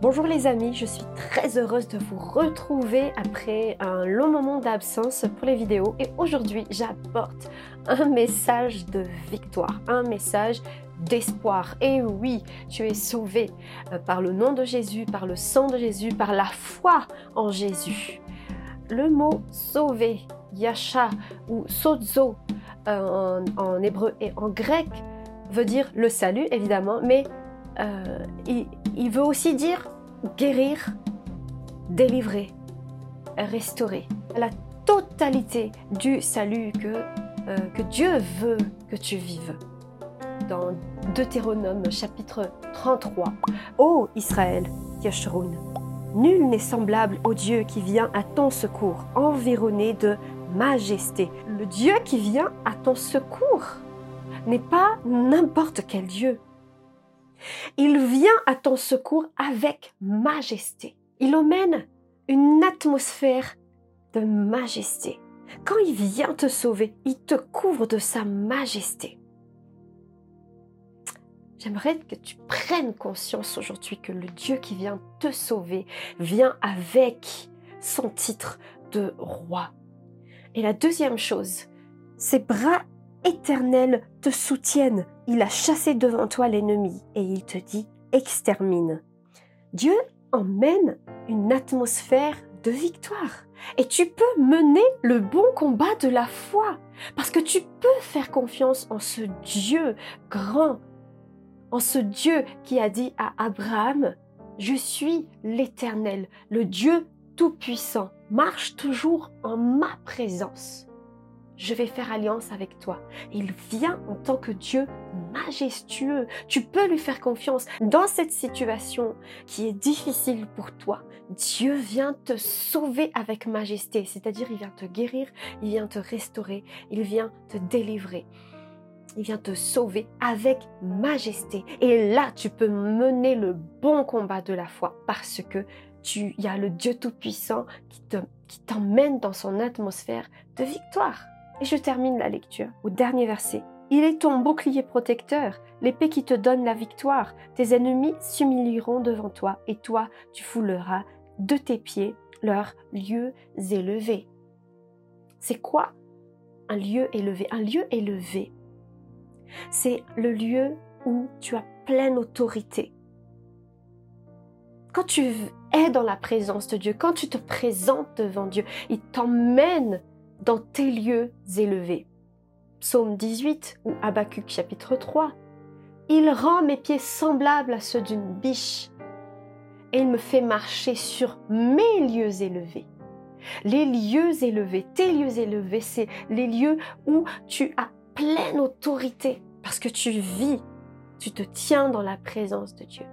Bonjour les amis, je suis très heureuse de vous retrouver après un long moment d'absence pour les vidéos et aujourd'hui j'apporte un message de victoire, un message d'espoir. Et oui, tu es sauvé euh, par le nom de Jésus, par le sang de Jésus, par la foi en Jésus. Le mot sauvé, yasha ou sozo euh, en, hébreu et en grec veut dire le salut évidemment, mais euh, il, veut aussi dire guérir, délivrer, restaurer. La totalité du salut que, euh, Dieu veut que tu vives. Dans Deutéronome chapitre 33. Ô Israël, Yashroun, nul n'est semblable au Dieu qui vient à ton secours, environné de majesté. Le Dieu qui vient à ton secours n'est pas n'importe quel Dieu. Il vient à ton secours avec majesté. Il emmène une atmosphère de majesté. Quand il vient te sauver, il te couvre de sa majesté. J'aimerais que tu prennes conscience aujourd'hui que le Dieu qui vient te sauver vient avec son titre de roi. Et la deuxième chose, ses bras éternels te soutiennent. Il a chassé devant toi l'ennemi et il te dit extermine. Dieu emmène une atmosphère de victoire. Et tu peux mener le bon combat de la foi. Parce que tu peux faire confiance en ce Dieu grand, en ce Dieu qui a dit à Abraham, je suis l'Éternel, le Dieu Tout-Puissant. Marche toujours en ma présence je vais faire alliance avec toi. Il vient en tant que Dieu majestueux. Tu peux lui faire confiance. Dans cette situation qui est difficile pour toi, Dieu vient te sauver avec majesté. C'est-à-dire, il vient te guérir, il vient te restaurer, il vient te délivrer. Il vient te sauver avec majesté. Et là, tu peux mener le bon combat de la foi parce que tu, y a le Dieu Tout-Puissant qui te, qui t'emmène dans son atmosphère de victoire. Et je termine la lecture au dernier verset. Il est ton bouclier protecteur, l'épée qui te donne la victoire. Tes ennemis s'humilieront devant toi, et toi tu fouleras de tes pieds leurs lieux élevés. C'est quoi un lieu élevé? Un lieu élevé, c'est le lieu où tu as pleine autorité. Quand tu es dans la présence de Dieu, quand tu te présentes devant Dieu, il t'emmène dans tes lieux élevés. Psaume 18 ou Habacuc chapitre 3. Il rend mes pieds semblables à ceux d'une biche et il me fait marcher sur mes lieux élevés. Les lieux élevés, tes lieux élevés, c'est les lieux où tu as pleine autorité parce que tu vis, tu te tiens dans la présence de Dieu.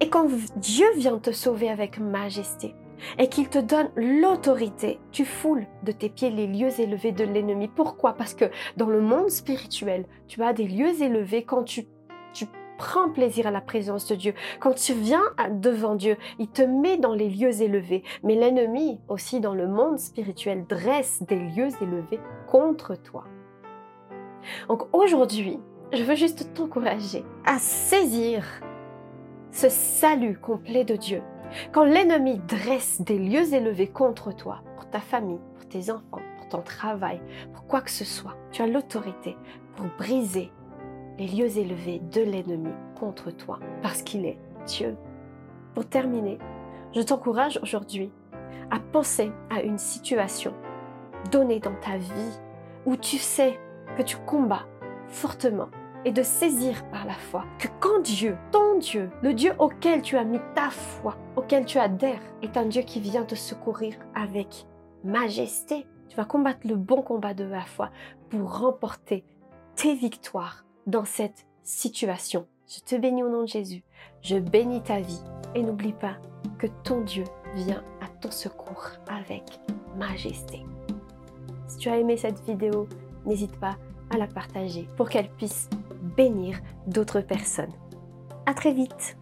Et quand Dieu vient te sauver avec majesté, et qu'il te donne l'autorité. Tu foules de tes pieds les lieux élevés de l'ennemi. Pourquoi? Parce que dans le monde spirituel, tu as des lieux élevés quand tu, tu prends plaisir à la présence de Dieu. Quand tu viens devant Dieu, il te met dans les lieux élevés. Mais l'ennemi aussi dans le monde spirituel dresse des lieux élevés contre toi. Donc aujourd'hui, je veux juste t'encourager à saisir ce salut complet de Dieu quand l'ennemi dresse des lieux élevés contre toi, pour ta famille, pour tes enfants, pour ton travail, pour quoi que ce soit, tu as l'autorité pour briser les lieux élevés de l'ennemi contre toi, parce qu'il est Dieu. Pour terminer, je t'encourage aujourd'hui à penser à une situation donnée dans ta vie où tu sais que tu combats fortement et de saisir par la foi que quand Dieu, Dieu, le Dieu auquel tu as mis ta foi, auquel tu adhères, est un Dieu qui vient te secourir avec majesté, tu vas combattre le bon combat de la foi pour remporter tes victoires dans cette situation. Je te bénis au nom de Jésus. Je bénis ta vie. Et n'oublie pas que ton Dieu vient à ton secours avec majesté. Si tu as aimé cette vidéo, n'hésite pas à la partager pour qu'elle puisse bénir d'autres personnes. À très vite.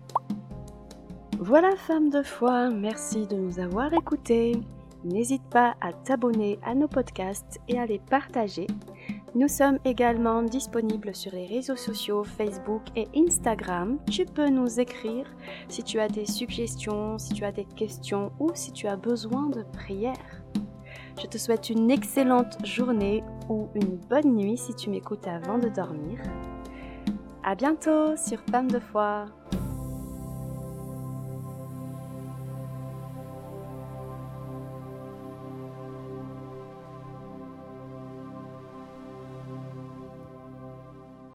Voilà femme de foi, merci de nous avoir écoutés. N'hésite pas à t'abonner à nos podcasts et à les partager. Nous sommes également disponibles sur les réseaux sociaux Facebook et Instagram. Tu peux nous écrire si tu as des suggestions, si tu as des questions ou si tu as besoin de prières. Je te souhaite une excellente journée ou une bonne nuit si tu m'écoutes avant de dormir. À bientôt sur Femme de foi.